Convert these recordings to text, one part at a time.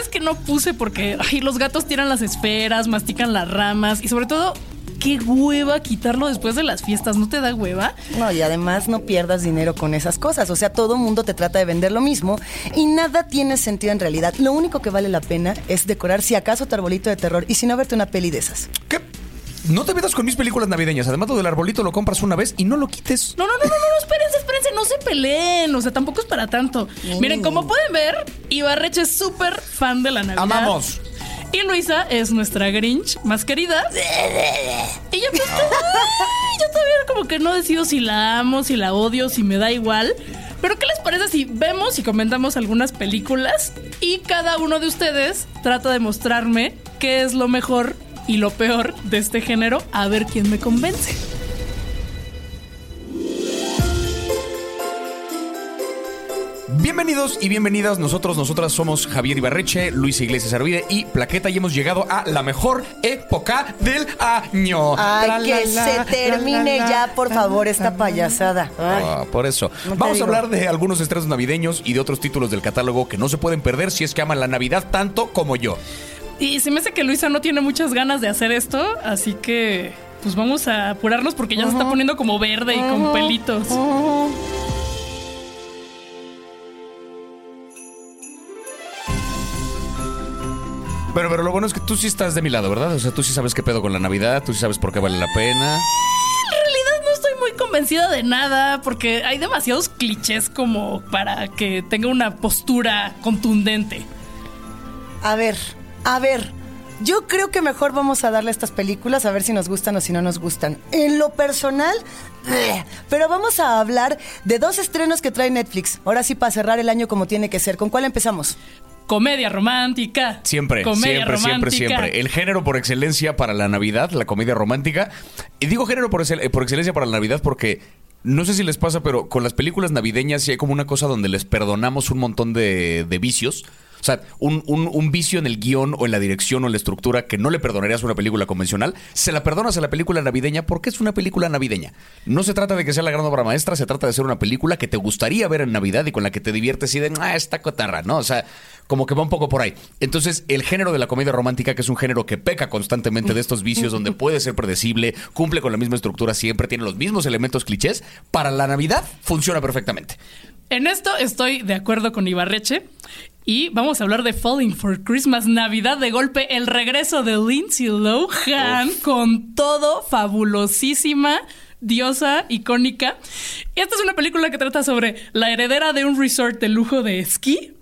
verdad es que no puse porque ay, los gatos tiran las esferas, mastican las ramas y sobre todo qué hueva quitarlo después de las fiestas, ¿no te da hueva? No, y además no pierdas dinero con esas cosas. O sea, todo mundo te trata de vender lo mismo y nada tiene sentido en realidad. Lo único que vale la pena es decorar, si acaso, tu arbolito de terror y si no, verte una peli de esas. ¿Qué? No te metas con mis películas navideñas. Además, lo del arbolito lo compras una vez y no lo quites. No, no, no, no, no, espérense, espérense, no se peleen. O sea, tampoco es para tanto. Miren, como pueden ver, Ibarreche es súper fan de la Navidad. Amamos. Y Luisa es nuestra Grinch más querida. Y yo, pues, ay, yo todavía como que no decido si la amo, si la odio, si me da igual. Pero ¿qué les parece si vemos y comentamos algunas películas y cada uno de ustedes trata de mostrarme qué es lo mejor y lo peor de este género a ver quién me convence? Bienvenidos y bienvenidas. Nosotros, nosotras somos Javier Ibarreche, Luis Iglesias Arvide y Plaqueta y hemos llegado a la mejor época del año. Ay, que se termine ya, por favor, esta payasada. Ay. Ah, por eso. No Vamos a hablar de algunos estrenos navideños y de otros títulos del catálogo que no se pueden perder si es que aman la Navidad tanto como yo. Y se me hace que Luisa no tiene muchas ganas de hacer esto, así que pues vamos a apurarnos porque ya se está poniendo como verde y con pelitos. Pero, pero lo bueno es que tú sí estás de mi lado, ¿verdad? O sea, tú sí sabes qué pedo con la Navidad, tú sí sabes por qué vale la pena. En realidad no estoy muy convencida de nada porque hay demasiados clichés como para que tenga una postura contundente. A ver, a ver. Yo creo que mejor vamos a darle a estas películas a ver si nos gustan o si no nos gustan. En lo personal, pero vamos a hablar de dos estrenos que trae Netflix. Ahora sí, para cerrar el año como tiene que ser. ¿Con cuál empezamos? Comedia romántica. Siempre, Comedia siempre, siempre, romántica. siempre. El género por excelencia para la Navidad, la comedia romántica. Y digo género por, excel- por excelencia para la Navidad porque no sé si les pasa, pero con las películas navideñas sí hay como una cosa donde les perdonamos un montón de, de vicios. O sea, un, un- vicio en el guion o en la dirección o en la estructura que no le perdonarías a una película convencional, se la perdonas a la película navideña porque es una película navideña. No se trata de que sea la gran obra maestra, se trata de ser una película que te gustaría ver en Navidad y con la que te diviertes y de, ah, esta cotarra, ¿no? O sea, como que va un poco por ahí. Entonces, el género de la comedia romántica, que es un género que peca constantemente de estos vicios, donde puede ser predecible, cumple con la misma estructura siempre, tiene los mismos elementos clichés, para la Navidad funciona perfectamente. En esto estoy de acuerdo con Ibarreche. Y vamos a hablar de Falling for Christmas, Navidad de golpe, el regreso de Lindsay Lohan con todo fabulosísima, diosa, icónica. Esta es una película que trata sobre la heredera de un resort de lujo de esquí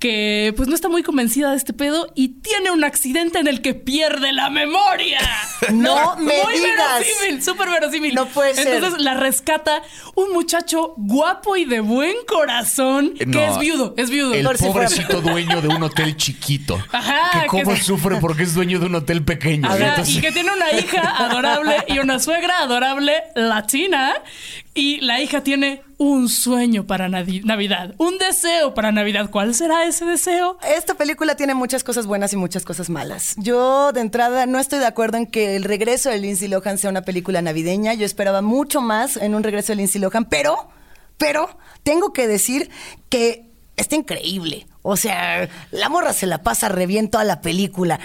que pues no está muy convencida de este pedo y tiene un accidente en el que pierde la memoria. No me muy digas. verosímil, súper verosímil. No puede ser. Entonces la rescata un muchacho guapo y de buen corazón que es viudo, es viudo. El Por si fuera- pobrecito dueño de un hotel chiquito. Ajá, que cómo que- sufre porque es dueño de un hotel pequeño. Ajá, Entonces- y que tiene una hija adorable y una suegra adorable latina. Y la hija tiene un sueño para Navidad, un deseo para Navidad. ¿Cuál será ese deseo? Esta película tiene muchas cosas buenas y muchas cosas malas. Yo, de entrada, no estoy de acuerdo en que el regreso de Lindsay Lohan sea una película navideña. Yo esperaba mucho más en un regreso de Lindsay Lohan, pero, pero, tengo que decir que está increíble. O sea, la morra se la pasa re bien toda la película.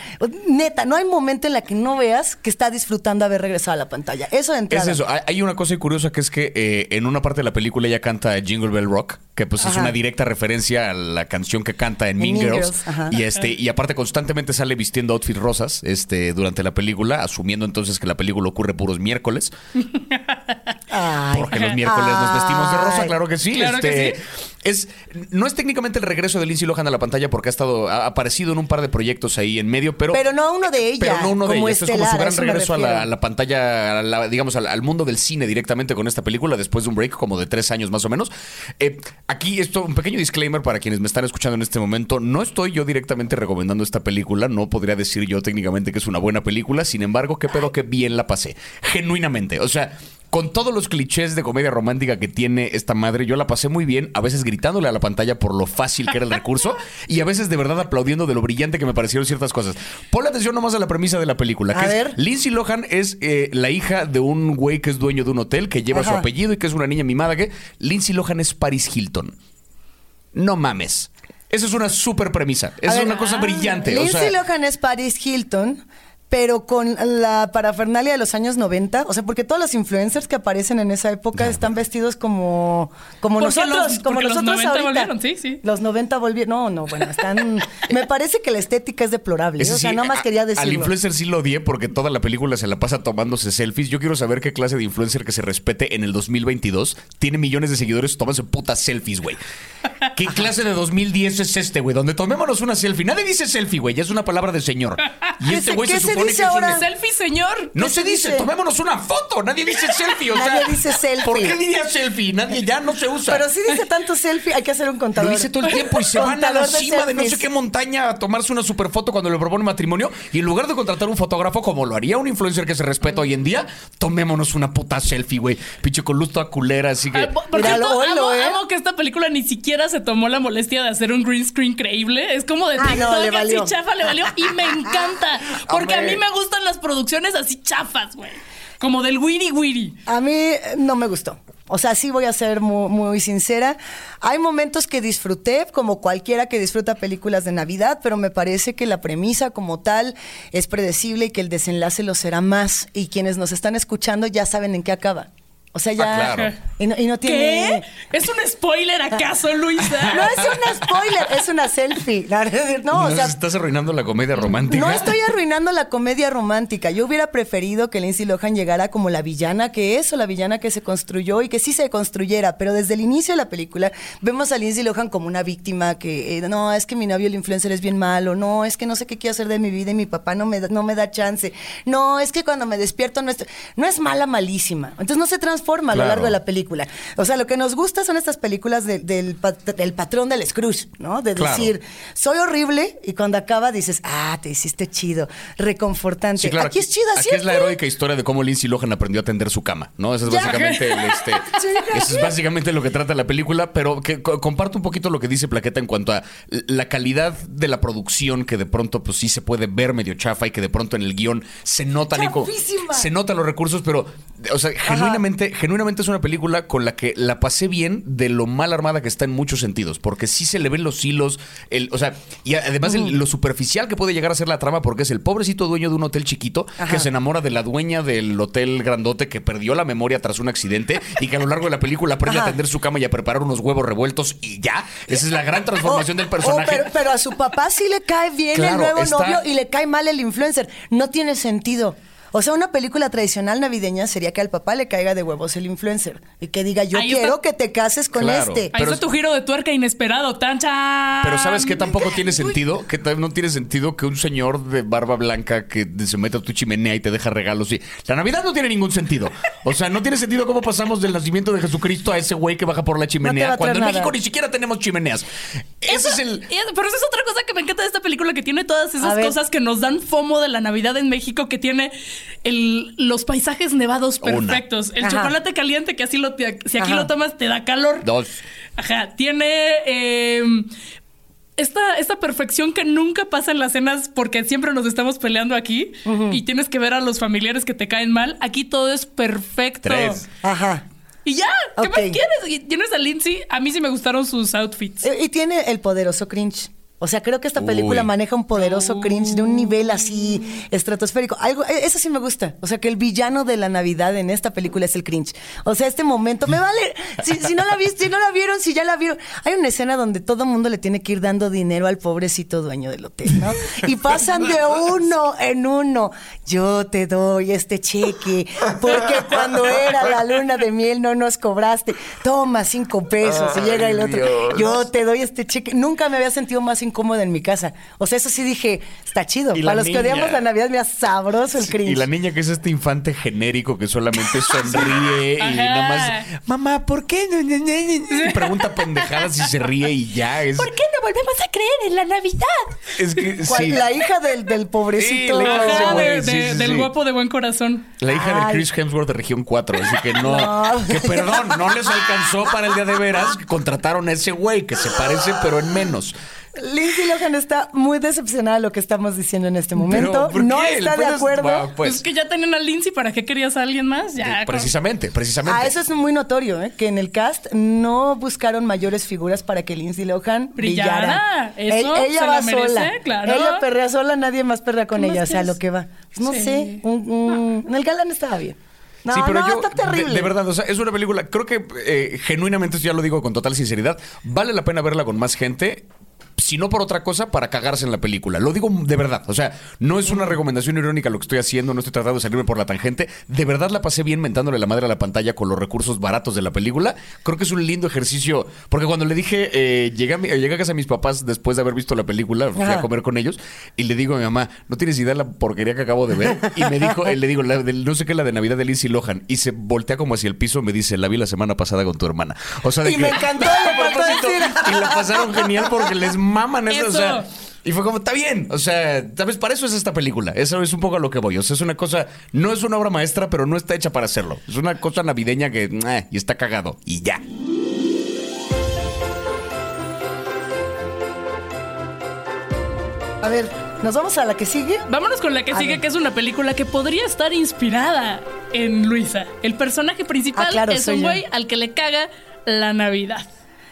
Neta, no hay momento en la que no veas que está disfrutando haber regresado a la pantalla. Eso de entrada. Es eso. Hay- una cosa curiosa que es que eh, en una parte de la película ella canta Jingle Bell Rock, que pues es una directa referencia a la canción que canta en Mean Mean Girls. Y este y aparte constantemente sale vistiendo outfits rosas este durante la película, asumiendo entonces que la película ocurre puros miércoles, Ay, porque los miércoles nos vestimos de rosa, claro que sí. claro que este, Es no es técnicamente el regreso de Lindsay Lohan a la pantalla porque ha estado ha aparecido en un par de proyectos ahí en medio, pero Pero no uno de ella. pero no uno de ellos. Esto es como su gran regreso a la, refiero. a la pantalla, a la- digamos, al, al mundo del cine directamente con esta película después de un break como de tres años más o menos. Eh, aquí esto, un pequeño disclaimer para quienes me están escuchando en este momento. No estoy yo directamente recomendando esta película. No podría decir yo técnicamente que es una buena película. Sin embargo, qué pedo que bien la pasé. Genuinamente. O sea, con todos los clichés de comedia romántica que tiene esta madre, yo la pasé muy bien, a veces gritándole a la pantalla por lo fácil que era el recurso y a veces de verdad aplaudiendo de lo brillante que me parecieron ciertas cosas. Ponle atención nomás a la premisa de la película. A Que es, ver. Lindsay Lohan es eh, la hija de un güey que es dueño de un hotel, que lleva su apellido y que es una niña mimada. que Lindsay Lohan es Paris Hilton. No mames. Esa es una súper premisa. Esa es ver, una cosa ah, brillante. o Lindsay sea, Lohan es Paris Hilton, pero con la parafernalia de los años 90. O sea, porque todos los influencers que aparecen en esa época están vestidos como, como Porque nosotros. los- como porque los nosotros 90 ahorita. volvieron, sí, sí. Los 90 volvieron. No, no, bueno, están. me parece que la estética es deplorable. ese o sea, sí, nada más a- quería Al decirlo. influencer sí lo odié porque toda la película se la pasa tomándose selfies. Yo quiero saber qué clase de influencer que se respete en el 2022 tiene millones de seguidores tomándose putas selfies, güey. ¿Qué clase de 2010 es este, güey? Donde tomémonos una selfie. Nadie dice selfie, güey. Ya es una palabra de señor. Y ¿Qué este güey se se supone dice que es un ahora? Selfie, señor. No ¿Qué se se dice, dice? tomémonos una foto. Nadie dice selfie, o Nadie sea. dice selfie. ¿Por qué diría selfie? Nadie ya no se usa. Pero sí dice tanto selfie, hay que hacer un contador. Lo dice todo el tiempo y se van a la de cima de no sé qué montaña a tomarse una super foto cuando le propone matrimonio. Y en lugar de contratar un fotógrafo como lo haría un influencer que se respeta hoy en día, tomémonos una puta selfie, güey. Pinche con luz toda culera, así que. Ah, por por Míralo, cierto, oilo, amo, ¿eh? amo que esta película ni siquiera se tomó la molestia de hacer un green screen creíble. Es como de Ah, TikTok, no, le valió. así chafa, le valió. Y me encanta. Porque a Hombre. Mí me gustan las producciones así chafas, güey. Como del Wiri Wiri. A mí no me gustó. O sea, sí voy a ser muy, muy sincera. Hay momentos que disfruté, como cualquiera que disfruta películas de Navidad, pero me parece que la premisa como tal es predecible y que el desenlace lo será más. Y quienes nos están escuchando ya saben en qué acaba. O sea, ya... Ah, claro. Y no, y no tiene... ¿Qué? ¿Es un spoiler acaso, Luisa? No es un spoiler, es una selfie. No, o sea, estás arruinando la comedia romántica. no estoy arruinando la comedia romántica. Yo hubiera preferido que Lindsay Lohan llegara como la villana que es o la villana que se construyó y que sí se construyera. Pero desde el inicio de la película vemos a Lindsay Lohan como una víctima que eh, no, es que mi novio el influencer es bien malo. No, es que no sé qué quiero hacer de mi vida y mi papá no me, da- no me da chance. No, es que cuando me despierto no es, no es mala, malísima. Entonces no se transforma a lo largo de la película. O sea, lo que nos gusta son estas películas de- del, del patrón del Scrooge, ¿no? De Claro. decir, soy horrible y cuando acaba dices, ah, te hiciste chido, reconfortante. Sí, claro, aquí, es chida Aquí siempre. es la heroica historia de cómo Lindsay Lohan aprendió a tender su cama, ¿no? Eso es básicamente el, este, eso es básicamente lo que trata la película, pero que comparto un poquito lo que dice Plaqueta en cuanto a la calidad de la producción que de pronto pues sí se puede ver medio chafa y que de pronto en el guion se notan y se notan los recursos, pero o sea, genuinamente genuinamente es una película con la que la pasé bien de lo mal armada que está en muchos sentidos, porque sí se le ven los hilos, el, o sea, y además el- lo superficial que puede llegar a ser la trama porque es el pobrecito dueño de un hotel chiquito Ajá. que se enamora de la dueña del hotel grandote que perdió la memoria tras un accidente y que a lo largo de la película aprende a tender su cama y a preparar unos huevos revueltos y ya. Esa es la gran transformación Oh, del personaje. oh, pero, pero a su papá sí le cae bien Claro, el nuevo está- novio y le cae mal el influencer. No tiene sentido. O sea, una película tradicional navideña sería que al papá le caiga de huevos el influencer y que diga, yo Ahí quiero está. que te cases con Claro. este. Ahí Pero- está tu giro de tuerca inesperado. ¡Tan, chan! Pero ¿sabes qué tampoco tiene sentido? Que no tiene sentido que un señor de barba blanca que se meta a tu chimenea y te deja regalos. Y la Navidad no tiene ningún sentido. O sea, no tiene sentido cómo pasamos del nacimiento de Jesucristo a ese güey que baja por la va chimenea cuando en México ni siquiera tenemos chimeneas. Ese Eso- es el... y es- pero esa es otra cosa que me encanta de esta película, que tiene todas A esas ver. cosas que nos dan fomo de la Navidad en México, que tiene el- los paisajes nevados Una. perfectos. El Ajá. chocolate caliente, que así lo, te- si aquí Ajá. lo tomas te da calor. Dos. Ajá. Tiene... eh, esta, esta perfección que nunca pasa en las cenas porque siempre nos estamos peleando aquí y tienes que ver a los familiares que te caen mal. Aquí todo es perfecto. Tres. Ajá. Y ya, ¿qué más quieres? Y tienes a Lindsay. A mí sí me gustaron sus outfits. Eh, Y tiene el poderoso cringe. O sea, creo que esta película Uy. maneja un poderoso cringe de un nivel así estratosférico. Algo, eh, eso sí me gusta. O sea, que el villano de la Navidad en esta película es el cringe. O sea, este momento, me vale. Si, si no la viste, si no la vieron, si ya la vieron. Hay una escena donde todo el mundo le tiene que ir dando dinero al pobrecito dueño del hotel, ¿no? Y pasan de uno en uno. Yo te doy este cheque porque cuando era la luna de miel no nos cobraste. Toma cinco pesos y llega el otro. Dios. Yo te doy este cheque. Nunca me había sentido más incómoda en mi casa. O sea, eso sí dije, está chido. Para los niña. que odiamos la Navidad, mira, sabroso el cringe. Y la niña que es este infante genérico que solamente sonríe y Ajá. nada más, mamá, ¿por qué? no, no, no, no?" Y pregunta pendejadas y se ríe y ya es. ¿Por qué no volvemos a creer en la Navidad? Es que. La hija del, del pobrecito. Sí, la hija de ese Ajá, güey, de- sí, de- sí, del sí. guapo de buen corazón. La hija de Ay. Chris Hemsworth de región 4, así que no, No. que perdón, no les alcanzó para el día de veras, que contrataron a ese güey que se parece pero en menos. Lindsay Lohan está muy decepcionada de lo que estamos diciendo en este momento. Pero, ¿por no? El está de acuerdo. Pues, es que ya tenían a Lindsay, ¿para qué querías a alguien más? Ya. con- precisamente, precisamente. Ah, eso es muy notorio, ¿eh? que en el cast no buscaron mayores figuras para que Lindsay Lohan Brillara. brillara. Eso ella se va la merece, sola. claro. Ella perrea sola, nadie más perrea con ¿Qué ella, o sea, lo que va. No Sí. sé, un- un- el galán estaba bien. No, sí, pero no, yo, está terrible. De, de verdad, o sea, es una película, creo que eh, genuinamente, ya lo digo con total sinceridad, vale la pena verla con más gente. Si no por otra cosa, para cagarse en la película. Lo digo de verdad. O sea, no es una recomendación irónica lo que estoy haciendo, no estoy tratando de salirme por la tangente. De verdad la pasé bien mentándole la madre a la pantalla con los recursos baratos de la película. Creo que es un lindo ejercicio. Porque cuando le dije, eh, llegué, a mi- llegué a casa de mis papás después de haber visto la película, fui a comer con ellos, y le digo a mi mamá, no tienes idea de la porquería que acabo de ver. Y me dijo, eh, le digo, la no sé qué, la de Navidad de Lindsay Lohan. Y se voltea como hacia el piso, me dice, la vi la semana pasada con tu hermana. O sea, de Y que- me encantó. Y la pasaron genial porque les maman eso. O sea, y fue como, está bien. O sea, ¿sabes? Para eso es esta película. Eso es un poco a lo que voy. O sea, es una cosa, no es una obra maestra, pero no está hecha para hacerlo. Es una cosa navideña que, eh, y está cagado. Y ya. A ver, ¿nos vamos a la que sigue? Vámonos con la que A sigue, ver. que es una película que podría estar inspirada en Luisa. El personaje principal Ah, claro, es un güey al que le caga la Navidad.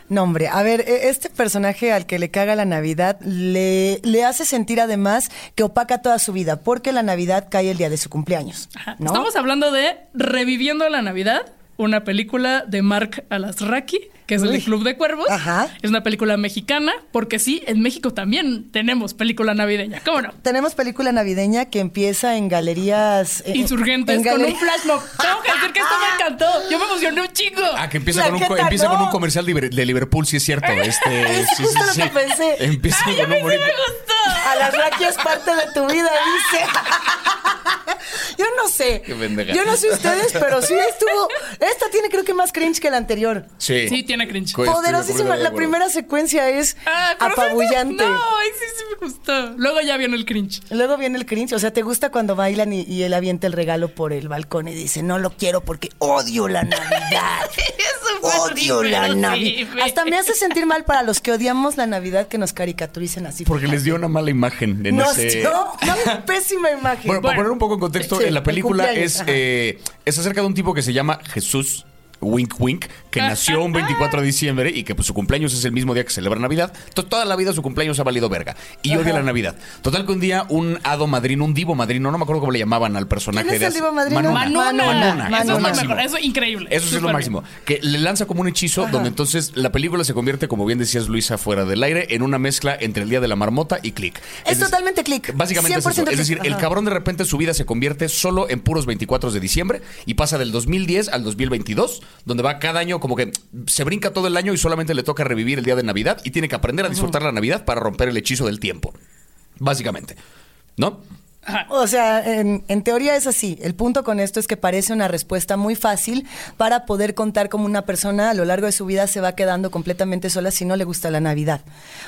No, hombre, a ver, e- este personaje al que le caga la Navidad le, le hace sentir además que opaca toda su vida, porque la Navidad cae el día de su cumpleaños. Estamos hablando de Reviviendo la Navidad, una película de Mark Alasraki, que es el de Club de Cuervos. Ajá. Es una película mexicana, porque sí, en México también tenemos película navideña. ¿Cómo no? Tenemos película navideña que empieza en galerías... eh, Insurgentes en con galer- un flash mob. Tengo que decir que esto me encantó. Yo me emocioné un chingo. Ah, que empieza, con un, co- empieza con un comercial de, de Liverpool, sí es cierto. Este, Es sí, justo sí, lo sí. que pensé. Empieza Ay, a con mí un me gustó. A las Raki es parte de tu vida, dice. Yo no sé. Qué. Yo no sé ustedes, pero sí estuvo. Esta tiene creo que más cringe que la anterior. Sí. Sí, tiene cringe. Poderosísima. La primera secuencia es Ah, apabullante. No, ay, sí, sí me gustó. Luego ya viene el cringe. Luego viene el cringe. O sea, ¿te gusta cuando bailan y, y él avienta el regalo por el balcón y dice, no lo quiero porque odio la Navidad? Odio la Navidad. Hasta me hace sentir mal para los que odiamos la Navidad que nos caricaturicen así. Porque les dio una mala imagen en Nos ese. dio una pésima imagen. Bueno, para poner un poco en contexto, Sí, en la el película es, eh, es acerca de un tipo que se llama Jesús. Wink Wink, que nació un 24 de diciembre y que pues, su cumpleaños es el mismo día que celebra Navidad. Entonces, toda la vida su cumpleaños ha valido verga. Y odia la Navidad. Total que un día un hado madrino, un divo madrino, no me acuerdo cómo le llamaban al personaje ¿Quién es de el divo madrino? Manuna. es Eso es lo máximo. mejor. Eso es increíble. Eso sí es lo máximo. Que le lanza como un hechizo donde entonces la película se convierte, como bien decías Luisa, fuera del aire, en una mezcla entre el Día de la Marmota y Click. Es totalmente Click. Básicamente es 100% eso. Es decir, el Ajá. cabrón de repente su vida se convierte solo en puros 24 de diciembre y pasa del 2010 al 2022, donde va cada año como que se brinca todo el año y solamente le toca revivir el día de Navidad y tiene que aprender a disfrutar la Navidad para romper el hechizo del tiempo. Básicamente. ¿No? O sea, en, en teoría es así. El punto con esto es que parece una respuesta muy fácil para poder contar cómo una persona a lo largo de su vida se va quedando completamente sola si no le gusta la Navidad.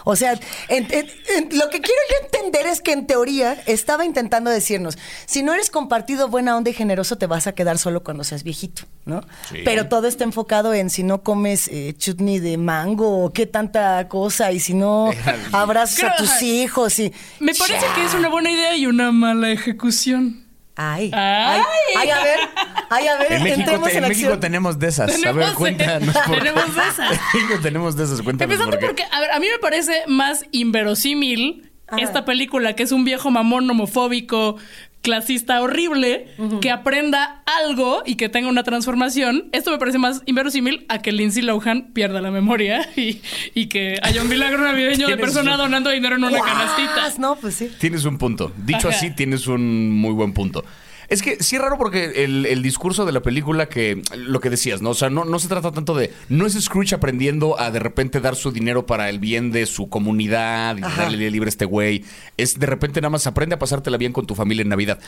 O sea, en- en- en- lo que quiero yo entender es que en teoría estaba intentando decirnos, si no eres compartido, buena onda y generoso, te vas a quedar solo cuando seas viejito, ¿no? Sí. Pero todo está enfocado en si no comes eh, chutney de mango o qué tanta cosa y si no abrazas a tus hijos y... Me parece que es una buena idea y una mala ejecución. Ay, Ay. ay, a ver, ay, a ver, En México, entremos te- en en México tenemos de esas. a ver, cuéntanos. por qué. tenemos de esas. En México tenemos de esas. Cuéntanos Empezando por qué. porque, a ver, a mí me parece más inverosímil Ajá. esta película, que es un viejo mamón homofóbico, clasista horrible, que aprenda algo y que tenga una transformación. Esto me parece más inverosímil a que Lindsay Lohan pierda la memoria y, y que haya un milagro navideño de persona un- donando dinero en una ¡Guas! canastita. No, pues sí. Tienes un punto. Dicho Ajá. así, tienes un muy buen punto. Es que sí es raro porque el, el discurso de la película que lo que decías, ¿no? O sea, no, no se trata tanto de. No es Scrooge aprendiendo a de repente dar su dinero para el bien de su comunidad y Ajá. darle libre a este güey. Es de repente nada más aprende a pasártela bien con tu familia en Navidad.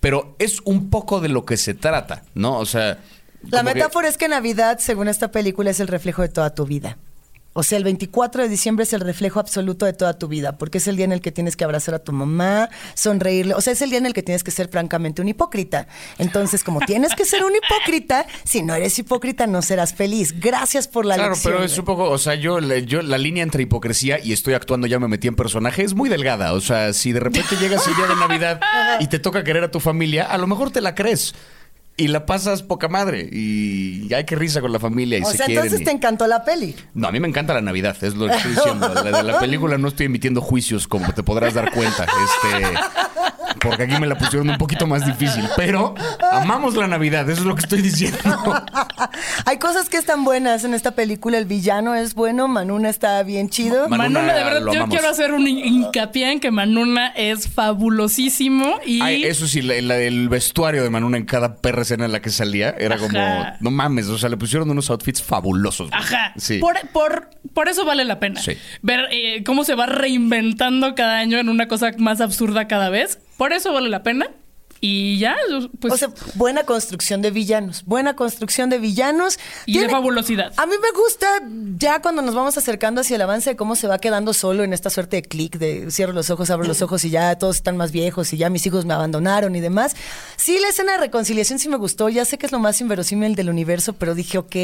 Pero es un poco de lo que se trata, ¿no? O sea. La que- metáfora es que Navidad, según esta película, es el reflejo de toda tu vida. O sea, el 24 de diciembre es el reflejo absoluto de toda tu vida, porque es el día en el que tienes que abrazar a tu mamá, sonreírle. O sea, es el día en el que tienes que ser francamente un hipócrita. Entonces, como tienes que ser un hipócrita, si no eres hipócrita no serás feliz. Gracias por la Claro, lección. pero es un poco, o sea, yo, yo la línea entre hipocresía y estoy actuando, ya me metí en personaje, es muy delgada. O sea, si de repente llegas el día de Navidad y te toca querer a tu familia, a lo mejor te la crees. Y la pasas poca madre. Y ay, qué risa con la familia. Y O se sea, quieren. entonces y- te encantó la peli. No, a mí me encanta la Navidad, es lo que estoy diciendo. La de la película no estoy emitiendo juicios, como te podrás dar cuenta. Este, porque aquí me la pusieron un poquito más difícil. Pero amamos la Navidad, eso es lo que estoy diciendo. Hay cosas que están buenas en esta película. El villano es bueno, Manuna está bien chido. Ma- Manuna, Manuna de verdad, yo amamos. quiero hacer un hin- hincapié en que Manuna es fabulosísimo y Ay, eso sí, la- la- el vestuario de Manuna en cada perra escena en la que salía era como, no mames, o sea, le pusieron unos outfits fabulosos. güey. Ajá. Sí. Por, por, por eso vale la pena. Sí. Ver eh, cómo se va reinventando cada año en una cosa más absurda cada vez. Por eso vale la pena. Y ya, pues. o sea, buena construcción de villanos. Buena construcción de villanos. y de fabulosidad. A mí me gusta ya cuando nos vamos acercando hacia el avance de cómo se va quedando solo en esta suerte de clic de cierro los ojos, abro los ojos y ya todos están más viejos y ya mis hijos me abandonaron y demás. Sí, la escena de reconciliación sí me gustó. Ya sé que es lo más inverosímil del universo, pero dije, ok,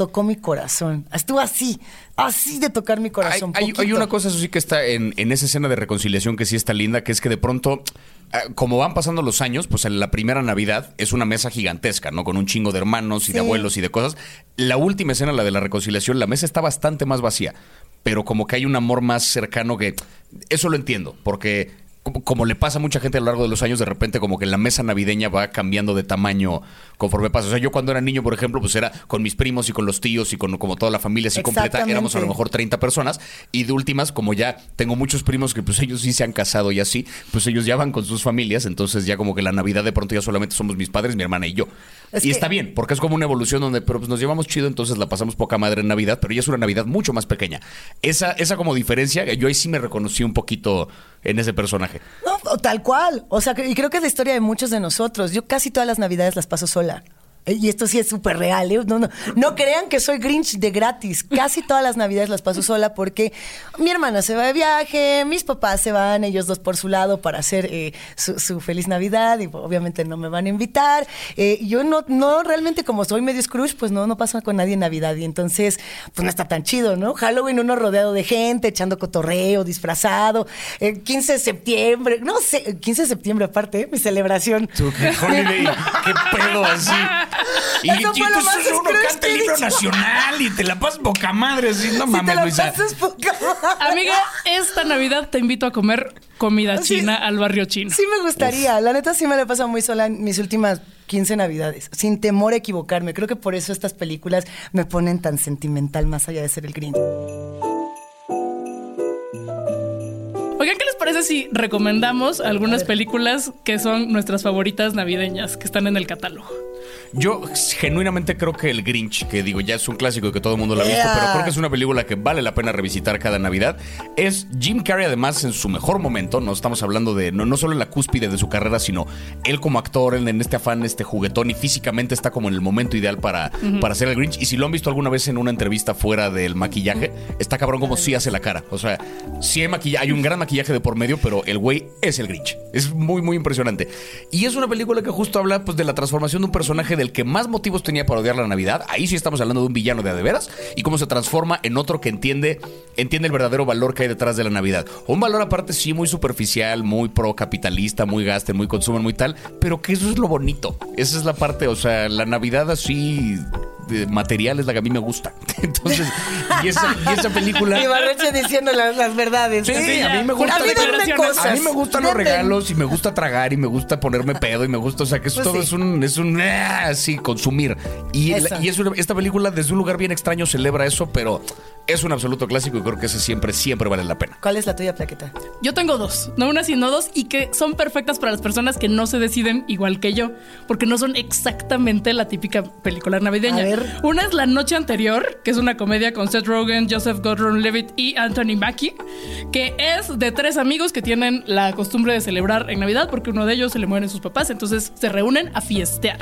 tocó mi corazón. Estuvo así, así de tocar mi corazón. hay- una cosa, eso sí, que está en, en esa escena de reconciliación que sí está linda, que es que de pronto, ah, como van pasando los años, pues en la primera Navidad es una mesa gigantesca, ¿no? Con un chingo de hermanos y de abuelos y de cosas. La última escena, la de la reconciliación, la mesa está bastante más vacía, pero como que hay un amor más cercano que... Eso lo entiendo, porque como, como le pasa a mucha gente a lo largo de los años, de repente como que la mesa navideña va cambiando de tamaño conforme pasa. O sea, yo cuando era niño, por ejemplo, pues era con mis primos y con los tíos y con como toda la familia así completa, éramos a lo mejor 30 personas y de últimas, como ya tengo muchos primos que pues ellos sí se han casado y así, pues ellos ya van con sus familias, entonces ya como que la Navidad de pronto ya solamente somos mis padres, mi hermana y yo. Es y que- está bien, porque es como una evolución donde pero pues nos llevamos chido, entonces la pasamos poca madre en Navidad, pero ya es una Navidad mucho más pequeña. Esa, esa como diferencia, yo ahí sí me reconocí un poquito en ese personaje. No, tal cual. O sea, y creo que es la historia de muchos de nosotros. Yo casi todas las navidades las paso sola. Y esto sí es súper real. ¿eh? No, no, no crean que soy Grinch de gratis. Casi todas las navidades las paso sola porque mi hermana se va de viaje, mis papás se van, ellos dos por su lado para hacer eh, su, feliz Navidad y obviamente no me van a invitar. Eh, yo no, no realmente como soy medio Scrooge, pues no, no paso con nadie en Navidad y entonces pues no está tan chido, ¿no? Halloween uno rodeado de gente, echando cotorreo, disfrazado. Eh, 15 de septiembre, no sé, 15 de septiembre aparte, ¿eh? mi celebración. Qué pedo así. Y, Eso fue lo más uno canta que el dicho. nacional y te la pasas boca madre así, no Si mames, te la Luisa. pasas poca madre. Amiga, esta Navidad te invito a comer comida Sí. china al barrio chino. Sí me gustaría, la neta sí me la he pasado muy sola en mis últimas 15 navidades, sin temor a equivocarme. Creo que por eso estas películas me ponen tan sentimental más allá de ser el Grinch. Oigan, ¿qué les parece si recomendamos algunas películas que son nuestras favoritas navideñas que están en el catálogo? Yo genuinamente creo que el Grinch, que digo, ya es un clásico que todo el mundo lo ha visto, Yeah. pero creo que es una película que vale la pena revisitar cada Navidad. Es Jim Carrey, además, en su mejor momento. No estamos hablando de, no, no solo en la cúspide de su carrera, sino él como actor, en, en este afán, este juguetón, y físicamente está como en el momento ideal para, para ser el Grinch. Y si lo han visto alguna vez en una entrevista fuera del maquillaje, está cabrón como sí hace la cara. O sea, sí hay maquillaje, hay un gran maquillaje de por medio, pero el güey es el Grinch. Es muy, muy impresionante. Y es una película que justo habla pues, de la transformación de un personaje del que más motivos tenía para odiar la Navidad. Ahí sí estamos hablando de un villano de a de veras y cómo se transforma en otro que entiende, entiende el verdadero valor que hay detrás de la Navidad. Un valor aparte sí muy superficial, muy pro capitalista, muy gasten, muy consumen, muy tal, pero que eso es lo bonito. Esa es la parte, o sea, la Navidad así de material es la que a mí me gusta. Entonces, y esa, y esa película... Y Barreche diciendo las, las verdades. Sí, Sí, a mí me gusta. A mí. A mí me gustan los regalos y me gusta tragar y me gusta ponerme pedo y me gusta, o sea, que es Pues todo sí. es un es un ah, así consumir. Y, la- y es una- esta película desde un lugar bien extraño celebra eso, pero es un absoluto clásico y creo que ese siempre siempre vale la pena. ¿Cuál es la tuya, Plaqueta? Yo tengo dos, no una sino dos, y que son perfectas para las personas que no se deciden igual que yo, porque no son exactamente la típica película navideña. A ver. Una es La Noche Anterior, que es una comedia con Seth Rogen, Joseph Gordon-Levitt y Anthony Mackie, que es de tres amigos que tienen la costumbre de celebrar en Navidad, porque uno de ellos se le mueren sus papás, entonces se reúnen a fiestear.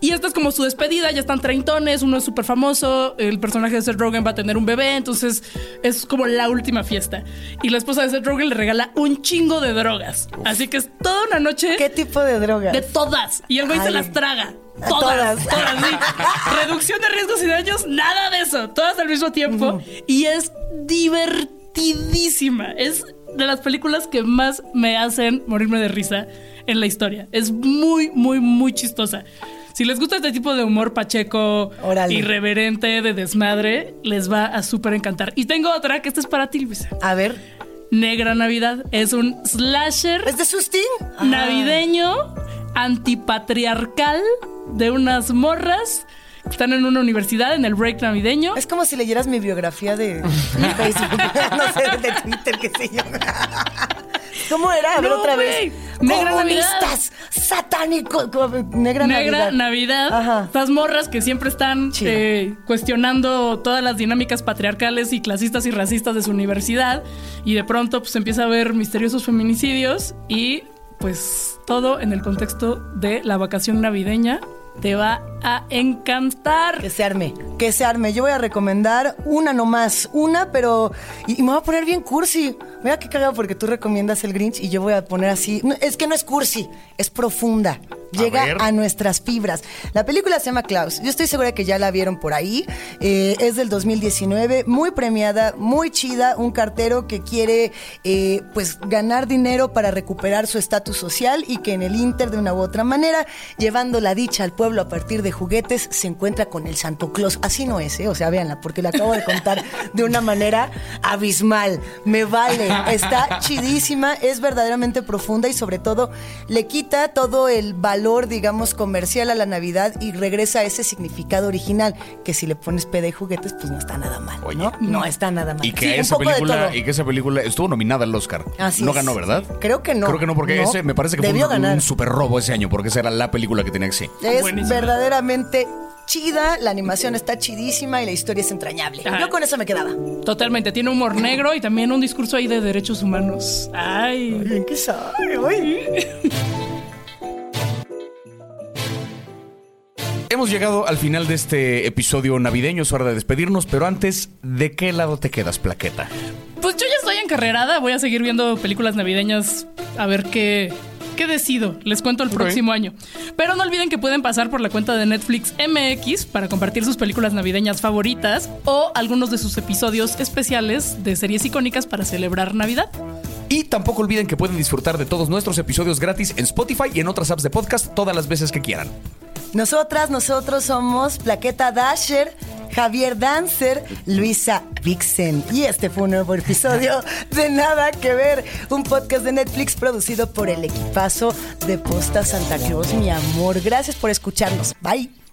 Y esta es como su despedida, ya están treintones, uno es súper famoso, el personaje de Seth Rogen va a tener un bebé, entonces es como la última fiesta. Y la esposa de Seth Rogen le regala un chingo de drogas. Así que es toda una noche ¿Qué tipo de drogas? de todas. Y el güey se las traga. Todas. Todas, todas, sí. Reducción de riesgos y daños, nada de eso. Todas al mismo tiempo. Y es divertidísima. Es de las películas que más me hacen morirme de risa en la historia. Es muy, muy, muy chistosa. Si les gusta este tipo de humor pacheco, irreverente, de desmadre, les va a súper encantar. Y tengo otra que esta es para ti, Luisa. A ver, Negra Navidad. Es un slasher ¿es de Sustin? navideño, antipatriarcal, de unas morras que están en una universidad en el break navideño. Es como si leyeras mi biografía de Facebook, no sé, de Twitter, qué sé yo. ¿Cómo era? A ver No, otra vez. Negra Comunistas, satánicos. Negra, Negra Navidad. Navidad, Ajá. estas morras que siempre están eh, cuestionando todas las dinámicas patriarcales y clasistas y racistas de su universidad y de pronto pues empieza a haber misteriosos feminicidios y pues todo en el contexto de la vacación navideña te va a encantar. Que se arme, que se arme. Yo voy a recomendar una nomás, una, pero. Y, me voy a poner bien cursi. Mira qué cagado porque tú recomiendas el Grinch y yo voy a poner así. Es que no es cursi, es profunda. Llega a, nuestras fibras. La película se llama Klaus. Yo estoy segura que ya la vieron por ahí. Eh, es del 2019, muy premiada, muy chida. Un cartero que quiere, eh, pues, ganar dinero para recuperar su estatus social y que en el Inter, de una u otra manera, llevando la dicha al pueblo a partir de juguetes, se encuentra con el Santo Claus. Así no es, ¿eh? O sea, véanla, porque la acabo de contar de una manera abismal. Me vale. Está chidísima, es verdaderamente profunda y sobre todo le quita todo el valor, digamos, comercial a la Navidad y regresa a ese significado original, que si le pones peda y juguetes, pues no está nada mal, Oye. ¿no? No está nada mal. Y que Sí, esa película, y que esa película estuvo nominada al Oscar. Así no es. ganó, ¿verdad? Creo que no. Creo que no, porque No. ese me parece que fue un, un super robo ese año, porque esa era la película que tenía que ser. Es verdaderamente chida, la animación está chidísima y la historia es entrañable. Ajá. Yo con eso me quedaba. Totalmente, tiene humor negro y también un discurso ahí de derechos humanos. Ay. Bien que sabe, uy. Hemos llegado al final de este episodio navideño, es hora de despedirnos, pero antes, ¿de qué lado te quedas, plaqueta? Pues yo ya estoy encarrerada, voy a seguir viendo películas navideñas a ver qué, qué decido. Les cuento el próximo año. Pero no olviden que pueden pasar por la cuenta de Netflix MX para compartir sus películas navideñas favoritas o algunos de sus episodios especiales de series icónicas para celebrar Navidad. Y tampoco olviden que pueden disfrutar de todos nuestros episodios gratis en Spotify y en otras apps de podcast todas las veces que quieran. Nosotras, nosotros somos Plaqueta Dasher, Javier Dancer, Luisa Vixen. Y este fue un nuevo episodio de Nada que Ver, un podcast de Netflix producido por el equipazo de Posta Santa Cruz, mi amor. Gracias por escucharnos. Bye.